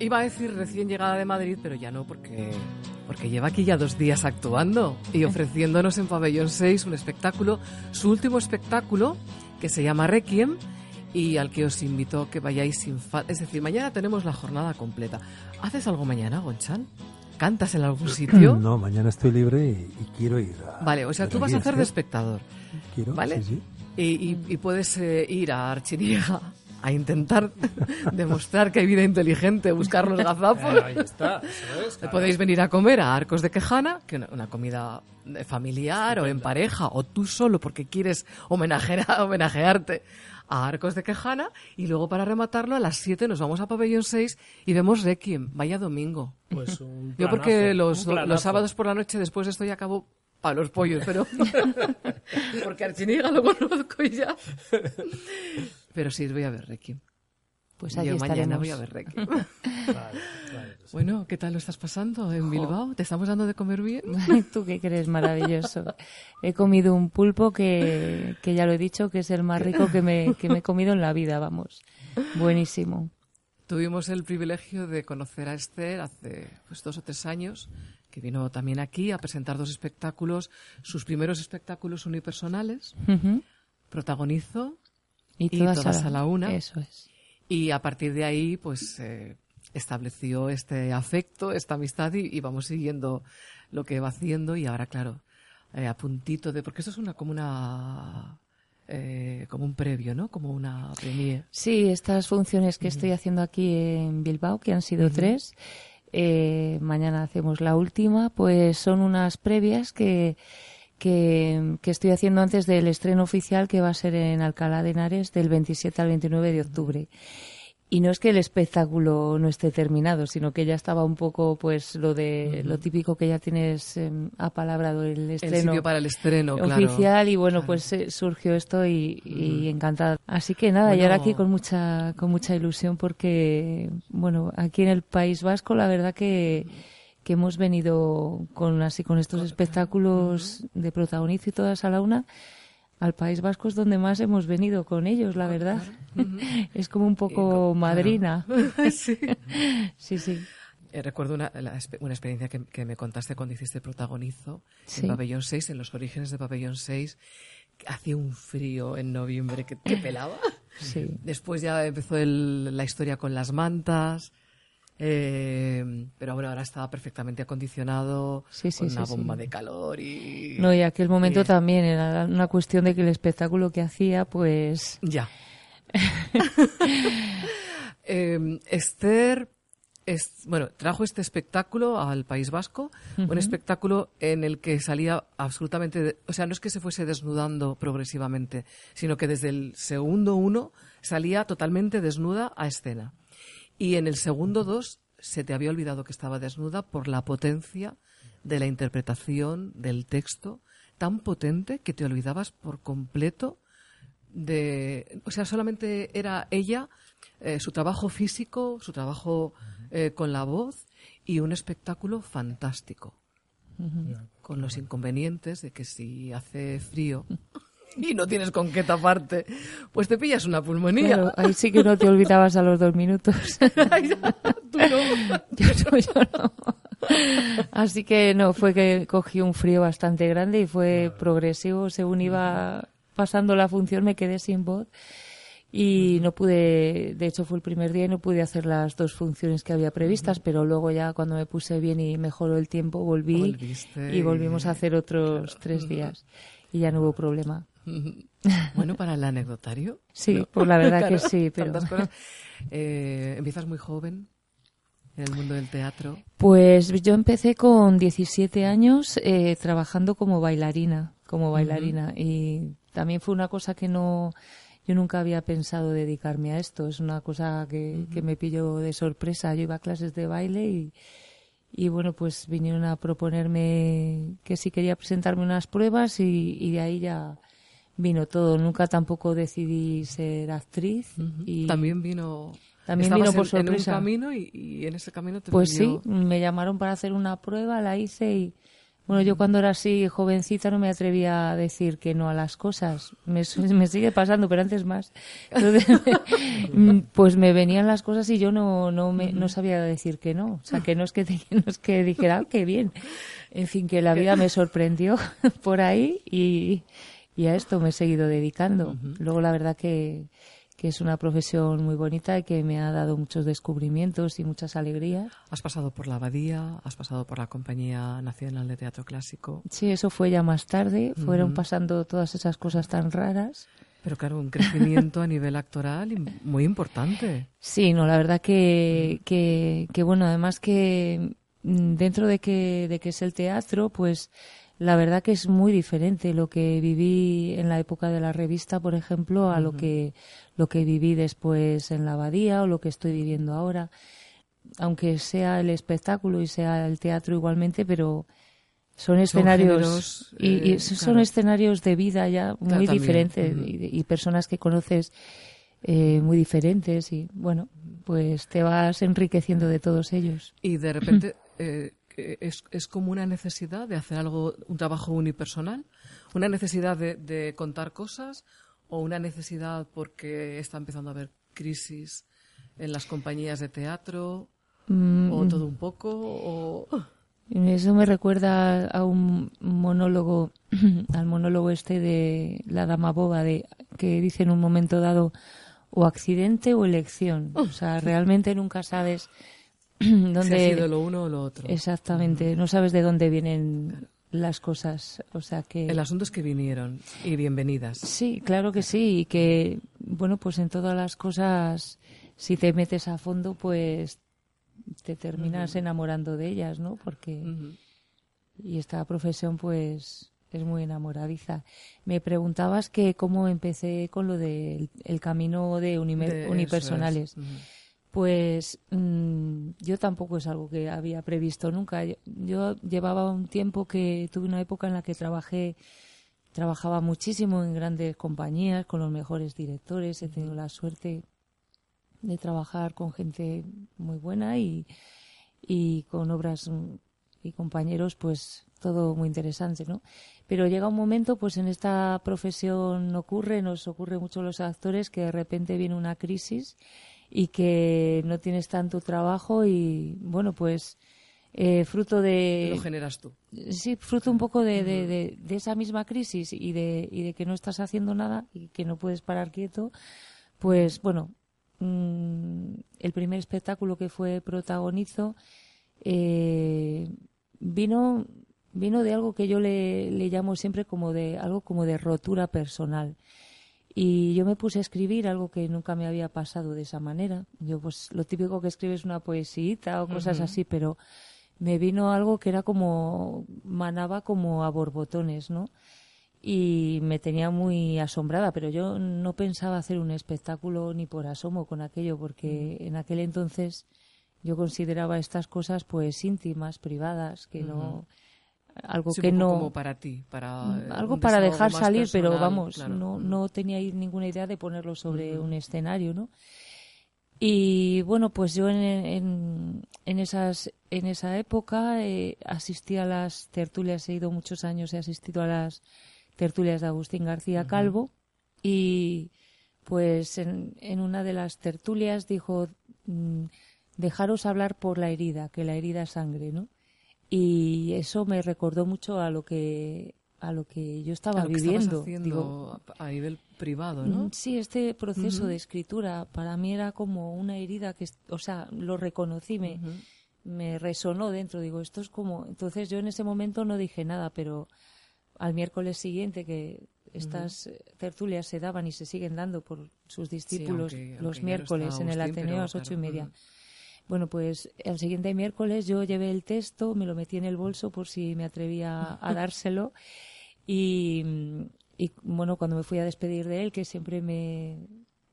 Iba a decir recién llegada de Madrid, pero ya no, porque, porque lleva aquí ya dos días actuando y ofreciéndonos en Pabellón 6 un espectáculo, su último espectáculo, que se llama Requiem, y al que os invito a que vayáis sin falta. Es decir, mañana tenemos la jornada completa. ¿Haces algo mañana, Gonchan? ¿Cantas en algún sitio? No, mañana estoy libre y, quiero ir a... Vale, o sea, tú vas a hacer de espectador. Quiero, ¿Vale? sí, sí. Y, y- y puedes eh, ir a Archiniega a intentar demostrar que hay vida inteligente, buscar los gazapos. Eh, ahí está, eso es, claro. Podéis venir a comer a Arcos de Quejana, que una, una comida familiar o en pareja, o tú solo porque quieres homenajear, homenajearte a Arcos de Quejana, y luego para rematarlo a las 7 nos vamos a Pabellón 6 y vemos Requiem. Vaya domingo. Pues un Yo porque planazo, los, planazo. los sábados por la noche después de esto ya acabo para los pollos, pero porque Archiniega lo conozco y ya. Pero sí, voy a ver Requiem. Pues allí Yo mañana estaremos. voy a ver Requiem. Vale, vale, pues sí. Bueno, ¿qué tal lo estás pasando en Bilbao? ¿Te estamos dando de comer bien? ¿Tú qué crees? Maravilloso. He comido un pulpo que, que ya lo he dicho, que es el más rico que me, que me he comido en la vida, vamos. Buenísimo. Tuvimos el privilegio de conocer a Esther hace pues, dos o tres años, que vino también aquí a presentar dos espectáculos, sus primeros espectáculos unipersonales. Ujú. Protagonizó Y Y todas, todas a la una. Eso es. y a partir de ahí, pues eh, estableció este afecto, esta amistad y, y vamos siguiendo lo que va haciendo y ahora, claro, eh, a puntito de... Porque esto es una como una... eh, como un previo, ¿no? Como una premiere. Sí, estas funciones que estoy haciendo aquí en Bilbao, que han sido tres, eh, mañana hacemos la última, pues son unas previas que, que, que estoy haciendo antes del estreno oficial que va a ser en Alcalá de Henares del 27 al 29 de octubre. Y no es que el espectáculo no esté terminado, sino que ya estaba un poco, pues, lo de lo típico que ya tienes em, apalabrado el El estreno sitio para el estreno, claro. oficial y bueno Claro. pues eh, surgió esto y, y encantada así que nada y ahora Bueno. aquí con mucha con mucha ilusión porque bueno aquí en el País Vasco la verdad que que hemos venido con así con estos espectáculos de protagonizo y todas a la una al País Vasco es donde más hemos venido con ellos la verdad es como un poco madrina sí. sí sí Eh, recuerdo una, la una experiencia que, que me contaste cuando hiciste protagonizo Sí. en Pabellón 6, en los orígenes de Pabellón 6. que Hacía un frío en noviembre que te pelaba. sí Después ya empezó el- la historia con las mantas. Eh, pero bueno, ahora estaba perfectamente acondicionado Sí, sí, con sí, una sí. bomba de calor y... no y aquel momento y- también era una cuestión de que el espectáculo que hacía pues Ya. Eh, Esther, es- bueno, trajo este espectáculo al País Vasco, un espectáculo en el que salía absolutamente, de- o sea, no es que se fuese desnudando progresivamente, sino que desde el segundo uno salía totalmente desnuda a escena. Y en el segundo dos se te había olvidado que estaba desnuda por la potencia de la interpretación del texto, tan potente que te olvidabas por completo de, o sea, solamente era ella, eh, su trabajo físico, su trabajo eh, con la voz y un espectáculo fantástico. Con los inconvenientes de que si hace frío y no tienes con qué taparte, pues te pillas una pulmonía. Claro, ahí sí que no te olvidabas a los dos minutos. Tú no. yo, no, yo no. Así que no, fue que cogí un frío bastante grande y fue progresivo. Según iba pasando la función me quedé sin voz y no pude, de hecho fue el primer día y no pude hacer las dos funciones que había previstas, pero luego ya cuando me puse bien y mejoró el tiempo volví Volviste y volvimos a hacer otros tres días y ya no hubo problema. Bueno, para el anecdotario. Sí, pues la verdad que sí, pero... cosas. Eh, empiezas muy joven en el mundo del teatro. Pues yo empecé con 17 años eh, trabajando como bailarina, como bailarina y también fue una cosa que no yo nunca había pensado dedicarme a esto, es una cosa que, que me pilló de sorpresa. Yo iba a clases de baile y, y bueno, pues vinieron a proponerme que si quería presentarme unas pruebas y, y de ahí ya vino todo. Nunca tampoco decidí ser actriz y También vino. También vino por en- en, un sorpresa. camino y, y en ese camino te Pues sí, me llamaron para hacer una prueba, la hice y Bueno, yo cuando era así jovencita no me atrevía a decir que no a las cosas. Me, me sigue pasando, pero antes más. Entonces, pues me venían las cosas y yo no, no, me, no sabía decir que no. O sea, que no es que, no es que dijera, ah, qué bien. En fin, que la vida me sorprendió por ahí y, y a esto me he seguido dedicando. Luego, la verdad que que es una profesión muy bonita y que me ha dado muchos descubrimientos y muchas alegrías. Has pasado por la Abadía, has pasado por la Compañía Nacional de Teatro Clásico. Sí, eso fue ya más tarde, fueron pasando todas esas cosas tan raras. Pero claro, un crecimiento a nivel actoral muy importante. Sí, no, la verdad que, que, que bueno, además que mm, dentro de que, de que es el teatro, pues la verdad que es muy diferente lo que viví en la época de la revista, por ejemplo, a lo que lo que viví después en la abadía o lo que estoy viviendo ahora. Aunque sea el espectáculo y sea el teatro igualmente, pero son escenarios y, eh, son escenarios de vida ya muy diferentes y, personas que conoces eh, muy diferentes y bueno, pues te vas enriqueciendo de todos ellos. Y de repente eh, es, es, como una necesidad de hacer algo, un trabajo unipersonal, una necesidad de, contar cosas o una necesidad porque está empezando a haber crisis en las compañías de teatro mm, o todo un poco o... Eso me recuerda a un monólogo, al monólogo este de la dama boba, de que dice en un momento dado o accidente o elección. O sea, realmente nunca sabes dónde... ha sido lo uno o lo otro. Exactamente, no sabes de dónde vienen las cosas, o sea que... El asunto es que vinieron y bienvenidas. Sí, claro que sí, y que, bueno, pues en todas las cosas, si te metes a fondo, pues te terminas enamorando de ellas, ¿no? Porque... Y esta profesión, pues, es muy enamoradiza. Me preguntabas que cómo empecé con lo del camino de, unipersonales. Pues mm, yo tampoco es algo que había previsto nunca. Yo, llevaba un tiempo que tuve una época en la que trabajé, trabajaba muchísimo en grandes compañías con los mejores directores. He tenido la suerte de trabajar con gente muy buena y, y con obras y compañeros, pues todo muy interesante, ¿no? Pero llega un momento, pues en esta profesión ocurre, nos ocurre mucho a los actores que de repente viene una crisis y que no tienes tanto trabajo y bueno pues eh, fruto de lo generas tú. Sí fruto un poco de, de, de, esa misma crisis y de, y de que no estás haciendo nada y que no puedes parar quieto pues bueno mm, el primer espectáculo que fue protagonizo eh, vino vino de algo que yo le, le llamo siempre como de algo como de rotura personal y yo me puse a escribir algo que nunca me había pasado de esa manera. Yo, pues, lo típico que escribes una poesía o cosas así, pero me vino algo que era como, manaba como a borbotones, ¿no? Y me tenía muy asombrada, pero yo no pensaba hacer un espectáculo ni por asomo con aquello, porque en aquel entonces yo consideraba estas cosas pues íntimas, privadas, que no algo que no como para ti para mm, eh, algo para dejar salir pero vamos no no tenía ninguna idea de ponerlo sobre un escenario no y bueno pues yo en, en, esas en esa época eh, asistí a las tertulias he ido muchos años he asistido a las tertulias de Agustín García Calvo y pues en, en una de las tertulias dijo mm, dejaros hablar por la herida que la herida es sangre no y eso me recordó mucho a lo que a lo que yo estaba viviendo. Digo, a nivel privado no mm, sí este proceso de escritura para mí era como una herida que o sea lo reconocí me me resonó dentro. Digo esto es como entonces yo en ese momento no dije nada pero al miércoles siguiente que estas tertulias se daban y se siguen dando por sus discípulos los miércoles en el Ateneo a las ocho y media bueno, pues el siguiente miércoles yo llevé el texto, me lo metí en el bolso por si me atrevía a dárselo. Y, bueno, cuando me fui a despedir de él, que siempre me,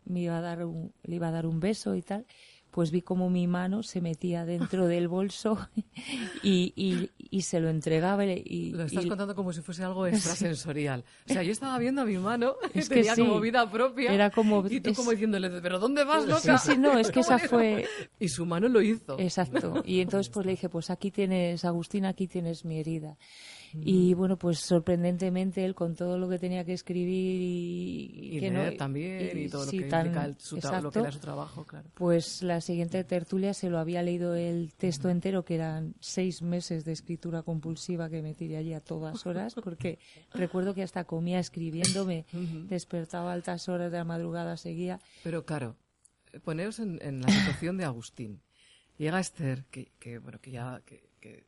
me iba a dar le iba a dar un beso y tal, pues vi como mi mano se metía dentro del bolso y, y, se lo entregaba. Y, lo estás contando como si fuese algo extrasensorial. O sea, yo estaba viendo a mi mano, es que tenía como vida propia. Era como, y tú como diciéndole, ¿pero dónde vas, loca? Sí, sí, no, es que esa fue... Y su mano lo hizo. Exacto. Y entonces pues le dije, pues aquí tienes, Agustín, aquí tienes mi herida. Y bueno, pues sorprendentemente él con todo lo que tenía que escribir y, y que leer no, también y, todo lo que tan- implica su lo que era su trabajo, claro. Pues la siguiente tertulia se lo había leído el texto entero, que eran seis meses de escritura compulsiva que me tiré allí a todas horas, porque recuerdo que hasta comía escribiendo, me despertaba a altas horas de la madrugada, seguía. Pero claro, eh, poneros en, en la situación de Agustín. Llega Esther, que, que, bueno, que ya, que, que-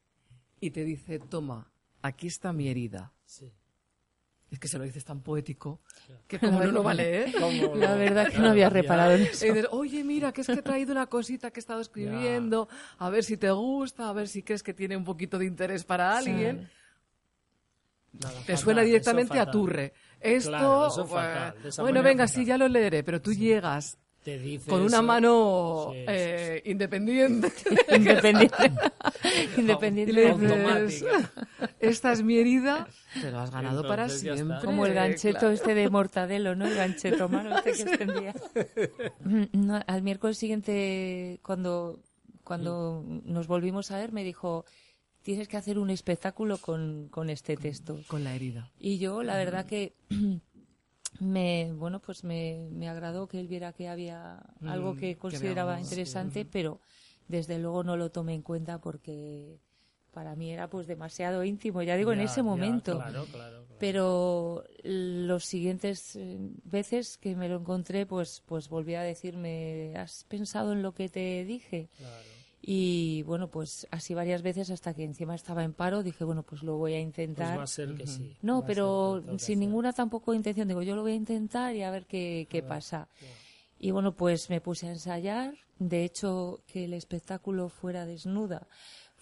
y te dice, toma, aquí está mi herida. Sí. Es que se lo dices tan poético que como no lo va a leer. ¿Cómo La verdad que no había reparado en eso. Y dices, oye, mira, que es que he traído una cosita que he estado escribiendo, a ver si te gusta, a ver si crees que tiene un poquito de interés para alguien. Nada, Te fatal, suena directamente a turre. Esto, Claro, eso pues, fatal, bueno, venga, fatal. sí, ya lo leeré, pero tú llegas Te dice con una eso. mano Sí, sí, eh, independiente. Independiente, independiente Y le de- dices, Automática. esta es mi herida, te lo has ganado para está. siempre. Como el gancheto claro. este de Mortadelo, ¿no? El gancheto mano este que extendía. No, al miércoles siguiente, cuando, cuando nos volvimos a ver, me dijo, tienes que hacer un espectáculo con, con este texto. Con la herida. Y yo, la verdad que me, bueno, pues me, me agradó que él viera que había algo Mm, que que consideraba interesante, pero desde luego no lo tomé en cuenta porque para mí era pues demasiado íntimo, ya digo, en ese ya, momento. claro, claro, claro. Pero los siguientes eh, veces que me lo encontré, pues, pues volví a decirme, ¿has pensado en lo que te dije? Claro. Y bueno, pues así varias veces hasta que encima estaba en paro, dije, bueno, pues lo voy a Pues intentar. va a ser que sí. No, va pero sin hacer. ninguna tampoco intención. Digo, yo lo voy a intentar y a ver qué, qué pasa. Y bueno, pues me puse a ensayar. De hecho, que el espectáculo fuera desnuda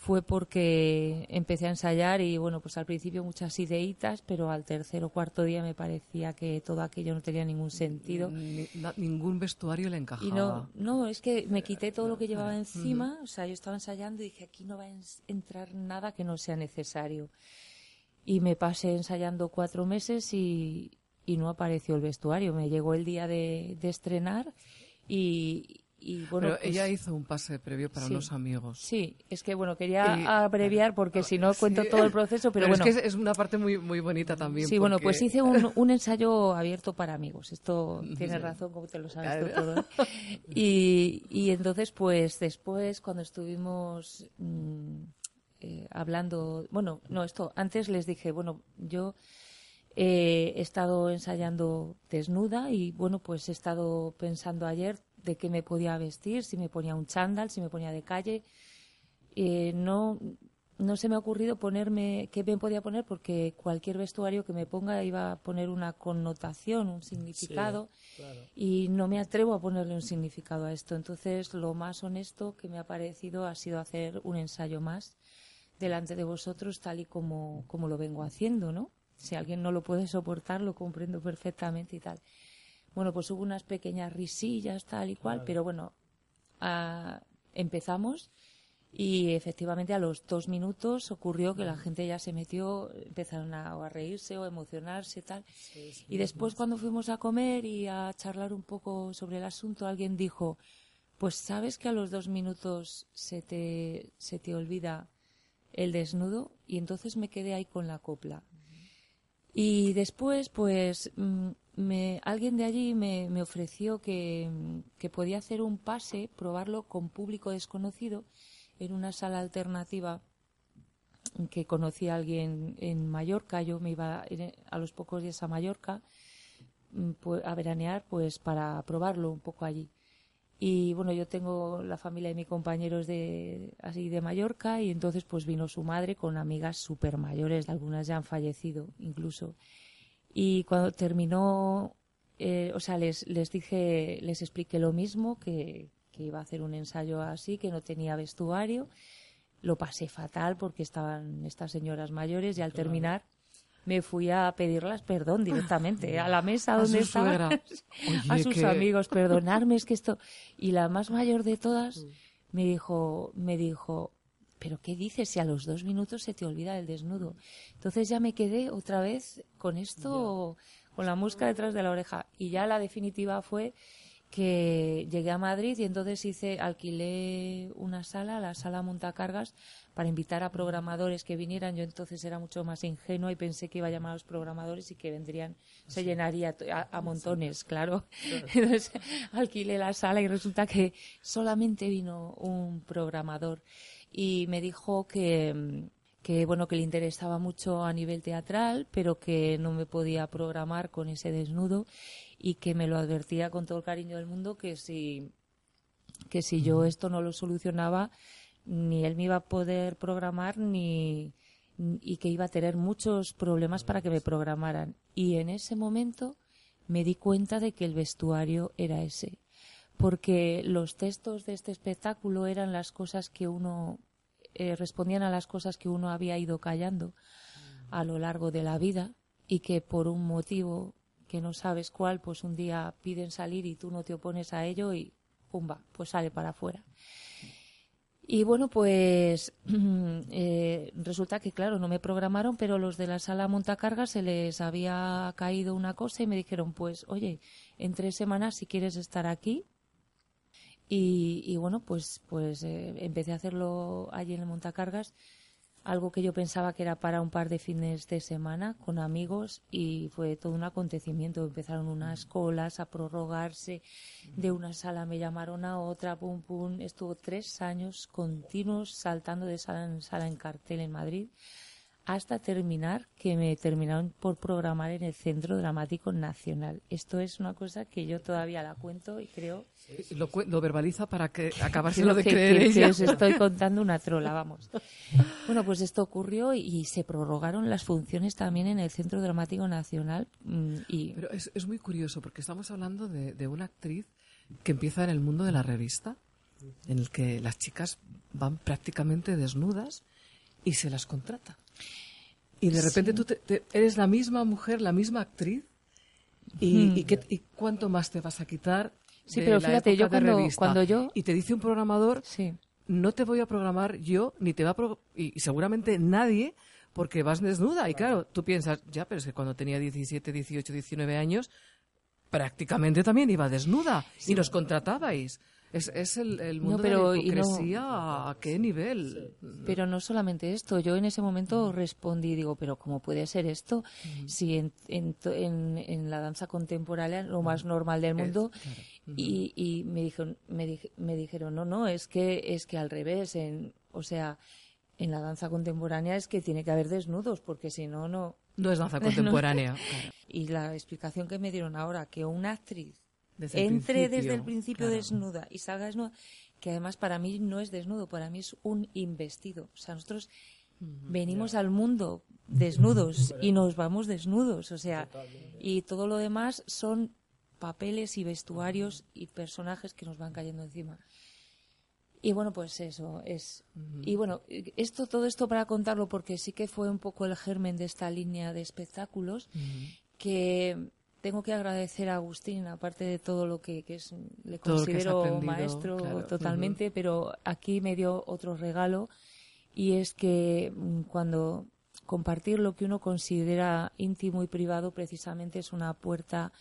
fue porque empecé a ensayar y bueno, pues al principio muchas ideitas, pero al tercer o cuarto día me parecía que todo aquello no tenía ningún sentido. Ni- na- ningún vestuario le encajaba. Y no, no, es que me quité todo lo que llevaba encima, o sea, yo estaba ensayando y dije, aquí no va a entrar nada que no sea necesario. Y me pasé ensayando cuatro meses y, y no apareció el vestuario. Me llegó el día de, de estrenar y, y bueno, Pero pues- ella hizo un pase previo para sí. unos amigos. Sí, es que bueno, quería abreviar porque si no cuento todo el proceso, pero, bueno. es que es, es una parte muy, muy bonita también. Sí, bueno, pues hice un, un ensayo abierto para amigos. Esto tienes razón, como te lo sabes Claro. todo. ¿eh? Y, y entonces, pues después, cuando estuvimos mm, eh, hablando, bueno, no, esto, antes les dije, bueno, yo eh, he estado ensayando desnuda y bueno, pues he estado pensando ayer de qué me podía vestir, si me ponía un chándal, si me ponía de calle. Eh, no, no se me ha ocurrido ponerme qué me podía poner porque cualquier vestuario que me ponga iba a poner una connotación, un significado claro. y no me atrevo a ponerle un significado a esto. Entonces, lo más honesto que me ha parecido ha sido hacer un ensayo más delante de vosotros tal y como, como lo vengo haciendo, ¿no? Si alguien no lo puede soportar, lo comprendo perfectamente y tal. Bueno, pues hubo unas pequeñas risillas, tal y cual, pero bueno, ah, empezamos y efectivamente a los dos minutos ocurrió que la gente ya se metió, empezaron a, o a reírse o a emocionarse tal. Y después cuando fuimos a comer y a charlar un poco sobre el asunto, alguien dijo, pues sabes que a los dos minutos se te, se te olvida el desnudo y entonces me quedé ahí con la copla. Y después, pues, mm, me, alguien de allí me, me ofreció que, podía hacer un pase, probarlo con público desconocido en una sala alternativa que conocí a alguien en Mallorca. Yo me iba a los pocos días a Mallorca mm, pues, a veranear, pues, para probarlo un poco allí. Y bueno, yo tengo la familia de mi compañero es de, así de Mallorca y entonces pues vino su madre con amigas súper mayores, algunas ya han fallecido incluso. Y cuando terminó, eh, o sea, les, les dije, les expliqué lo mismo, que, que iba a hacer un ensayo así, que no tenía vestuario. Lo pasé fatal porque estaban estas señoras mayores y al terminar me fui a pedirlas perdón directamente a la mesa donde estaban a sus que- amigos perdonarme es que esto y la más mayor de todas Mm. me dijo me dijo pero qué dices si a los dos minutos se te olvida el desnudo. Entonces ya me quedé otra vez con esto con la mosca detrás de la oreja. Y ya la definitiva fue que llegué a Madrid y entonces hice, alquilé una sala, la sala Montacargas, para invitar a programadores que vinieran. Yo entonces era mucho más ingenua y pensé que iba a llamar a los programadores y que vendrían, se llenaría a, a montones, claro. Entonces alquilé la sala y resulta que solamente vino un programador y me dijo que, que bueno que le interesaba mucho a nivel teatral, pero que no me podía programar con ese desnudo y que me lo advertía con todo el cariño del mundo que si que si yo esto no lo solucionaba ni él me iba a poder programar ni y que iba a tener muchos problemas para que me programaran. Y en ese momento me di cuenta de que el vestuario era ese porque los textos de este espectáculo eran las cosas que uno eh, respondían a las cosas que uno había ido callando a lo largo de la vida y que por un motivo que no sabes cuál, pues un día piden salir y tú no te opones a ello y pumba, pues sale para afuera. Y bueno, pues eh, resulta que, claro, no me programaron, pero los de la sala montacargas se les había caído una cosa y me dijeron, pues, oye, en tres semanas, si quieres estar aquí. Y, y bueno, pues, pues eh, empecé a hacerlo allí en el montacargas, algo que yo pensaba que era para un par de fines de semana con amigos y fue todo un acontecimiento. Empezaron unas colas a prorrogarse, de una sala me llamaron a otra, pum pum. Estuvo tres años continuos saltando de sala en sala en cartel en Madrid hasta terminar que me terminaron por programar en el Centro Dramático Nacional. Esto es una cosa que yo todavía la cuento y creo Lo, lo verbaliza para que acabárselo de que- creer que- que os estoy contando una trola, vamos. Bueno, pues esto ocurrió y, y se prorrogaron las funciones también en el Centro Dramático Nacional mm, y Pero es, es muy curioso porque estamos hablando de, de una actriz que empieza en el mundo de la revista, en el que las chicas van prácticamente desnudas y se las contrata. Y de repente tú te- te- eres la misma mujer, la misma actriz, y, y, qué- y cuánto más te vas a quitar. Sí, de pero la fíjate, época yo de cuando- revista? cuando yo- Y te dice un programador, sí. no te voy a programar yo, ni te va a pro- y, y seguramente nadie, porque vas desnuda. Y claro, tú piensas, ya, pero es que cuando tenía 17, 18, 19 años, prácticamente también iba desnuda y nos contratabais. Es, es el, el mundo pero- de la no- hipocresía, ¿a qué nivel? Pero no solamente esto, yo en ese momento respondí, digo, pero ¿cómo puede ser esto? Si en, en, en- en la danza contemporánea, lo más normal del mundo, y, y me, dijeron, me, dij- me dijeron, no, no, es que, es que al revés, en, o sea, en la danza contemporánea es que tiene que haber desnudos, porque si no, no. No es danza contemporánea. claro. Y la explicación que me dieron ahora, que una actriz Desde entre desde el principio claro. desnuda y salga desnuda, que además para mí no es desnudo, para mí es un investido. O sea, nosotros venimos al mundo desnudos y nos vamos desnudos, o sea, y todo lo demás son papeles y vestuarios y personajes que nos van cayendo encima. Y bueno, pues eso es. Y bueno, esto, todo esto para contarlo porque sí que fue un poco el germen de esta línea de espectáculos que tengo que agradecer a Agustín, aparte de todo lo que, que es, le Todo considero maestro claro. totalmente, pero aquí me dio otro regalo y es que mm, cuando compartir lo que uno considera íntimo y privado precisamente es una puerta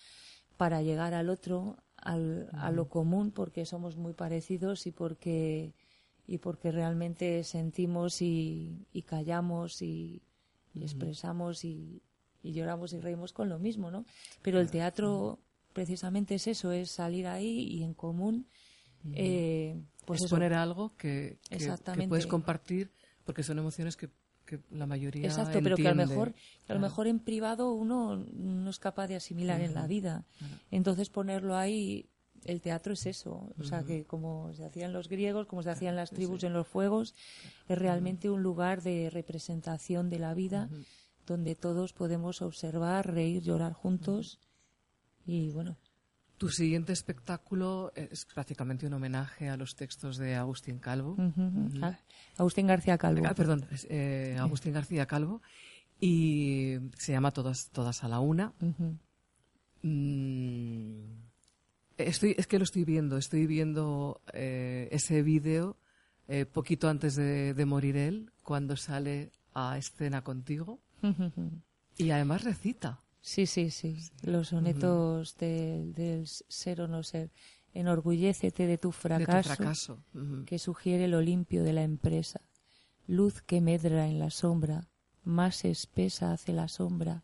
para llegar al otro, al, a lo común, porque somos muy parecidos y porque y porque realmente sentimos y, y callamos y, y expresamos y, y lloramos y reímos con lo mismo, ¿no? Pero el teatro precisamente es eso, es salir ahí y en común, eh, pues poner algo que, que- puedes compartir porque son emociones que, que la mayoría Exacto, pero que a lo mejor, a lo mejor en privado uno no es capaz de asimilar en la vida. Entonces ponerlo ahí, el teatro es eso. O sea, que como se hacían los griegos, como se hacían las tribus en los fuegos, es realmente un lugar de representación de la vida donde todos podemos observar, reír, llorar juntos. Y bueno, Tu siguiente espectáculo es prácticamente un homenaje a los textos de Agustín Calvo. ujú, ah, Agustín García Calvo. Ah, perdón, eh, Agustín García Calvo. Y se llama Todas, todas a la una. Ujú. Mm, estoy, es que lo estoy viendo, estoy viendo eh, ese vídeo eh, poquito antes de, de morir él, cuando sale a escena contigo y además recita. Sí, sí, sí. Los sonetos del, ser o no ser. Enorgullécete de tu De tu fracaso, fracaso. Que sugiere lo limpio de la empresa. Luz que medra en la sombra, más espesa hace la sombra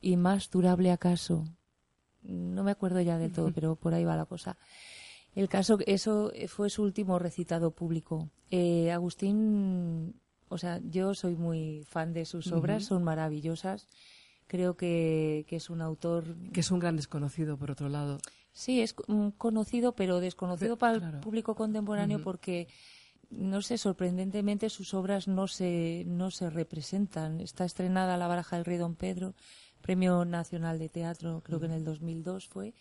y más durable acaso. No me acuerdo ya del todo, pero por ahí va la cosa. El caso, eso fue su último recitado público. Eh, Agustín, o sea, yo soy muy fan de sus obras, son maravillosas. Creo que, que es un autor Que es un gran desconocido, por otro lado. Sí, es mm, conocido, pero desconocido para claro. el público contemporáneo porque, no sé, sorprendentemente sus obras no se, no se representan. Está estrenada La Baraja del Rey Don Pedro, Premio Nacional de Teatro, creo que en el 2002 fue.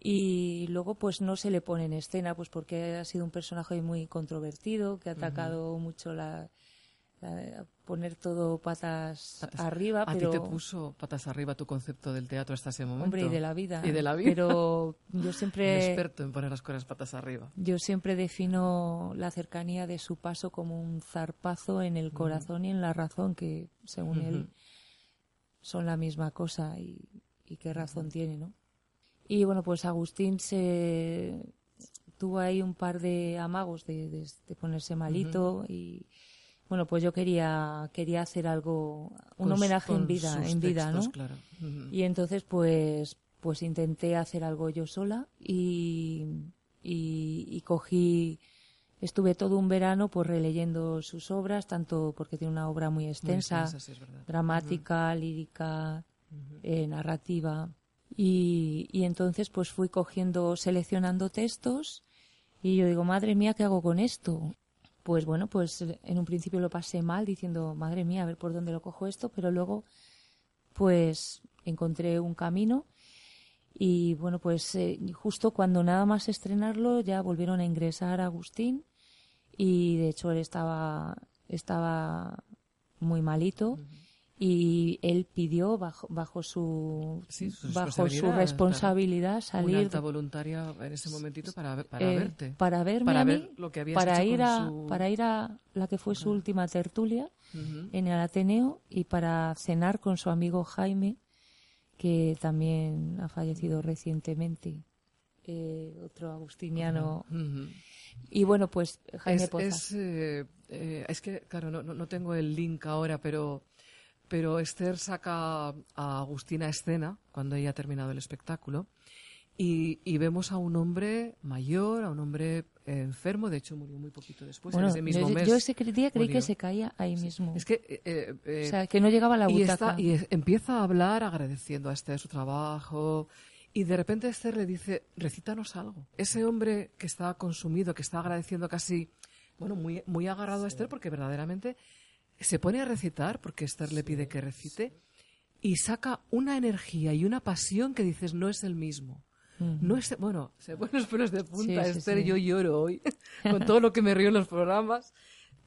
Y luego, pues no se le pone en escena, pues porque ha sido un personaje muy controvertido, que ha atacado mucho la, la- poner todo patas, Patas- arriba. A pero... ti te puso patas arriba tu concepto del teatro hasta ese momento. Hombre, y de la vida. Y de la vida. Pero yo Un siempre, experto en poner las cosas patas arriba. yo siempre defino la cercanía de su paso como un zarpazo en el corazón y en la razón, que según él son la misma cosa y, y qué razón tiene, ¿no? Y bueno, pues Agustín se tuvo ahí un par de amagos de, de- de ponerse malito y bueno, pues yo quería quería hacer algo, un Con- homenaje en vida, en vida, textos, ¿no? claro. Y entonces, pues, pues intenté hacer algo yo sola y, y, y cogí, estuve todo un verano pues releyendo sus obras, tanto porque tiene una obra muy Muy extensa, sí, dramática, lírica, eh, narrativa. Y, y entonces pues fui cogiendo, seleccionando textos y yo digo, madre mía, ¿qué hago con esto? Pues bueno, pues en un principio lo pasé mal diciendo, madre mía, a ver por dónde lo cojo esto, pero luego pues encontré un camino y bueno, pues eh, justo cuando nada más estrenarlo ya volvieron a ingresar a Agustín y de hecho él estaba, estaba muy malito y él pidió bajo, bajo su Sí, su bajo su responsabilidad, responsabilidad Una salir alta voluntaria en ese momentito para, para eh, verte. para verme Para a mí, ver lo que habías para ir a su- para ir a la que fue su última tertulia en el Ateneo y para cenar con su amigo Jaime que también ha fallecido recientemente eh, otro agustiniano. Y bueno pues Jaime Es, Poza es, eh, eh, es que, claro, no, no, no tengo el link ahora, pero, pero Esther saca a Agustina a escena cuando ella ha terminado el espectáculo y, y vemos a un hombre mayor, a un hombre eh, enfermo, de hecho murió muy poquito después, bueno, en ese mismo yo, mes. yo ese día creí murió. que se caía ahí mismo Es que eh, eh, o sea que no llegaba a la y, butaca está- y es- empieza a hablar agradeciendo a Esther su trabajo. Y de repente Esther le dice, recítanos algo. Ese hombre que está consumido, que está agradeciendo casi, bueno, muy, muy agarrado a Esther porque verdaderamente se pone a recitar porque Esther le pide que recite y saca una energía y una pasión que dices no es el mismo. No es, bueno, se pone los pelos de punta, Sí, Esther, sí. yo lloro hoy con todo lo que me río en los programas.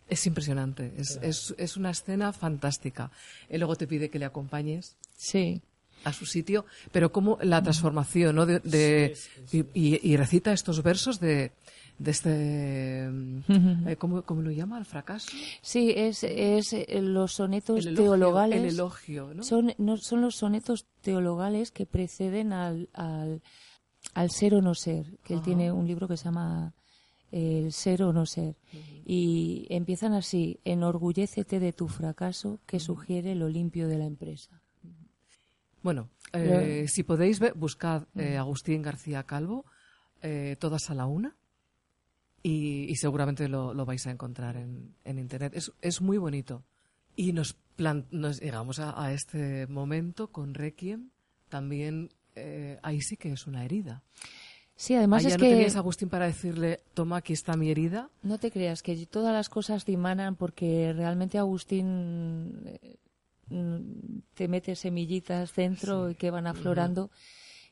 Es impresionante, es, es, es una escena fantástica. Él luego te pide que le acompañes sí a su sitio, pero como la transformación, ¿no? De, de- Y, y- y recita estos versos de, de este, eh, ¿cómo, cómo lo llama? ¿El fracaso? sí es, es eh, los sonetos El elogio, teologales el elogio, ¿no? Son, no, son los sonetos teologales que preceden al, al, al ser o no ser, que él tiene un libro que se llama El ser o no ser. Y empiezan así, enorgullécete de tu fracaso que sugiere lo limpio de la empresa. Bueno, eh, si podéis ver, buscad eh, Agustín García Calvo, eh, todas a la una, y, y seguramente lo, lo vais a encontrar en, en internet. Es, es muy bonito. Y nos, plan- nos llegamos a, a este momento con Requiem, también eh, ahí sí que es una herida. Sí, además Ahí es que no tenías a Agustín para decirle, toma, aquí está mi herida. no te creas que todas las cosas dimanan porque realmente Agustín eh, mm, te mete semillitas dentro y que van aflorando.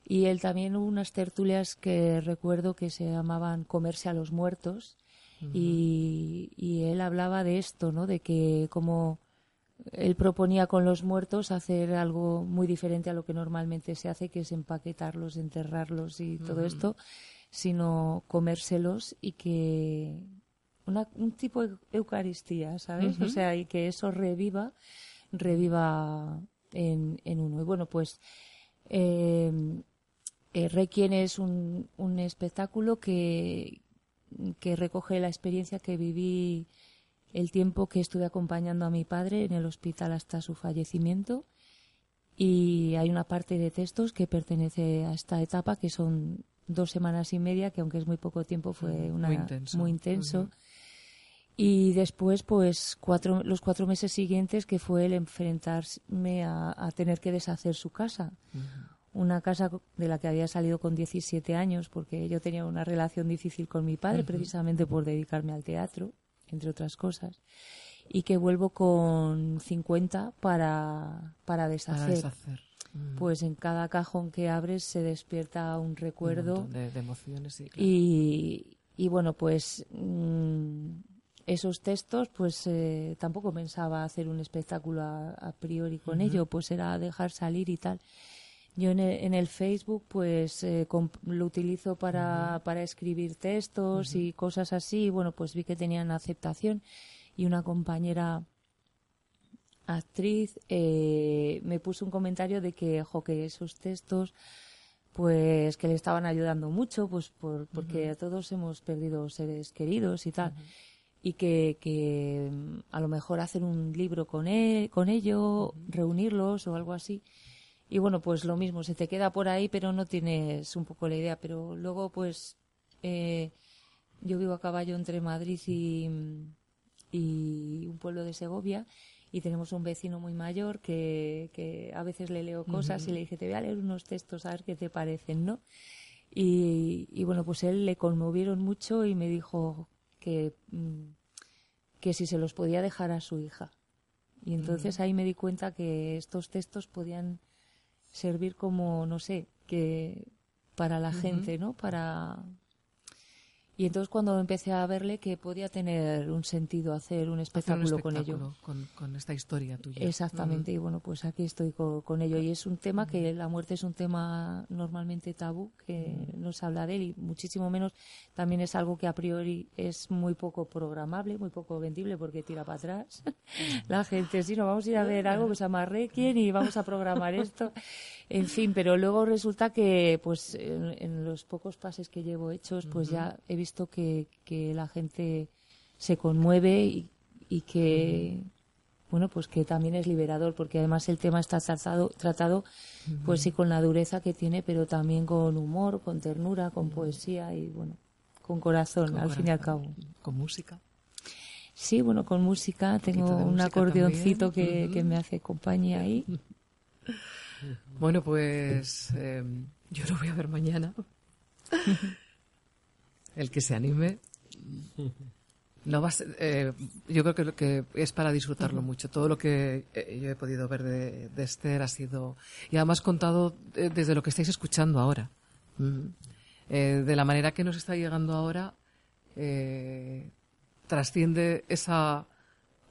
Y él también hubo unas tertulias que recuerdo que se llamaban Comerse a los muertos. y, y él hablaba de esto, ¿no? De que como él proponía con los muertos hacer algo muy diferente a lo que normalmente se hace, que es empaquetarlos, enterrarlos y todo esto, sino comérselos y que una, un tipo de Eucaristía, ¿sabes? O sea, y que eso reviva, reviva en, en uno. Y bueno, pues eh, eh, Requiem es un, un espectáculo que, que recoge la experiencia que viví el tiempo que estuve acompañando a mi padre en el hospital hasta su fallecimiento. Y hay una parte de textos que pertenece a esta etapa que son dos semanas y media que aunque es muy poco tiempo fue una Muy intenso. muy intenso. Y después pues cuatro los cuatro meses siguientes que fue el enfrentarme a, a tener que deshacer su casa una casa de la que había salido con 17 años porque yo tenía una relación difícil con mi padre precisamente por dedicarme al teatro entre otras cosas y que vuelvo con 50 para, para Para deshacer. deshacer. Mm. Pues en cada cajón que abres se despierta un Un recuerdo montón de, de emociones, sí, claro. y, y bueno, pues mm, esos textos, pues eh, tampoco pensaba hacer un espectáculo a, a priori con ello, pues era dejar salir y tal. Yo en el, en el Facebook, pues eh, lo utilizo para, para escribir textos y cosas así. y bueno, pues vi que tenían aceptación y una compañera actriz eh, me puso un comentario de que, esos textos pues que le estaban ayudando mucho, pues por, porque todos hemos perdido seres queridos y tal. Y que, que mm, a lo mejor hacer un libro con, él, con ello, reunirlos o algo así. Y bueno, pues lo mismo, se te queda por ahí, pero no tienes un poco la idea. Pero luego, pues, eh, yo vivo a caballo entre Madrid y, y un pueblo de Segovia y tenemos un vecino muy mayor que, que a veces le leo cosas y le dije, te voy a leer unos textos a ver qué te parecen, ¿no? Y, y bueno, pues él le conmovieron mucho y me dijo que, mm, que si se los podía dejar a su hija. Y entonces ahí me di cuenta que estos textos podían servir como, no sé, que para la gente, ¿no? Para... Y entonces cuando empecé a verle que podía tener un sentido hacer un Hacer un espectáculo, con ello. espectáculo Con, con esta historia tuya. Exactamente, y bueno, pues aquí estoy co- con, ello. Y es un tema que la muerte es un tema normalmente tabú, que no se habla de él y muchísimo menos también es algo que a priori es muy poco programable, muy poco vendible porque tira para atrás. la gente, sí, no, vamos a ir a ver algo que se llama Requiem y vamos a programar esto. En fin, pero luego resulta que pues en, en los pocos pases que llevo hechos, pues ya he visto que, que la gente se conmueve y, y que bueno, pues que también es liberador, porque además el tema está tratado, tratado pues sí, con la dureza que tiene, pero también con humor, con ternura, con poesía y, bueno, con corazón, Con al fin y al cabo. Con música. Sí, bueno, con música, tengo un acordeoncito que, que me hace compañía ahí. Bueno, pues eh, yo lo voy a ver mañana. El que se anime. No va a ser- eh, yo creo que, lo que es para disfrutarlo mucho. Todo lo que eh, yo he podido ver de, de Esther ha sido. Y además contado eh, desde lo que estáis escuchando ahora. Mm. De la manera que nos está llegando ahora, eh, trasciende esa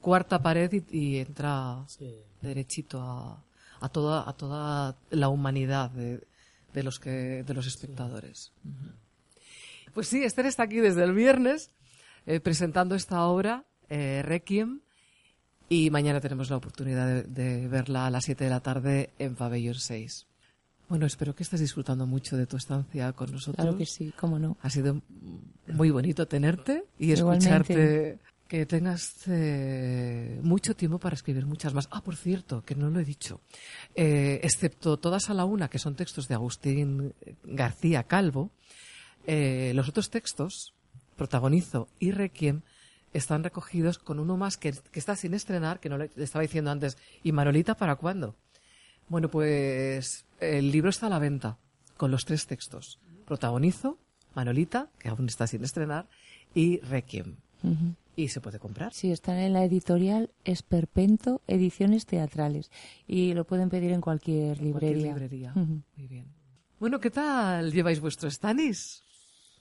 cuarta pared y, y entra Sí. derechito a, a toda a toda la humanidad de, de los que de los espectadores. Pues sí, Esther está aquí desde el viernes eh, presentando esta obra eh, Requiem y mañana tenemos la oportunidad de, de verla a las 7 de la tarde en Pabellón 6. Bueno, espero que estés disfrutando mucho de tu estancia con nosotros. Claro que sí, cómo no. Ha sido muy bonito tenerte y Igualmente. escucharte. Que tengas eh, mucho tiempo para escribir muchas más. Ah, por cierto, que no lo he dicho. Eh, excepto Todas a la una, que son textos de Agustín García Calvo, eh, los otros textos, Protagonizo y Requiem, están recogidos con uno más que, está sin estrenar, que no le estaba diciendo antes. ¿Y Manolita para cuándo? Bueno, pues el libro está a la venta con los tres textos. Protagonizo, Manolita, que aún está sin estrenar, y Requiem. Y se puede comprar. Sí, están en la editorial Esperpento Ediciones Teatrales y lo pueden pedir en cualquier Cualquier librería. librería. Ujú. Muy bien. Bueno, ¿qué tal lleváis vuestro Stanis?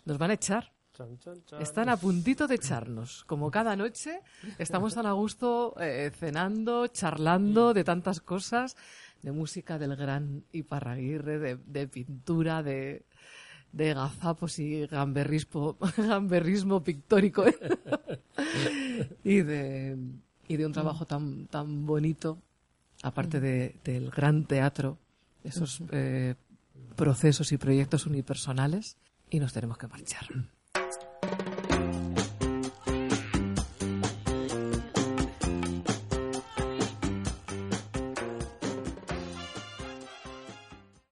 Nos van a echar. Chan, chan, chan. Están a puntito de echarnos. Como cada noche, estamos tan a gusto eh, cenando, charlando de tantas cosas, de música del gran Iparraguirre, de, de pintura, de, de gazapos y gamberrismo, gamberrismo pictórico. ¿eh? y, de, y de un trabajo tan, tan bonito, aparte de- del gran teatro, esos eh, procesos y proyectos unipersonales y nos tenemos que marchar.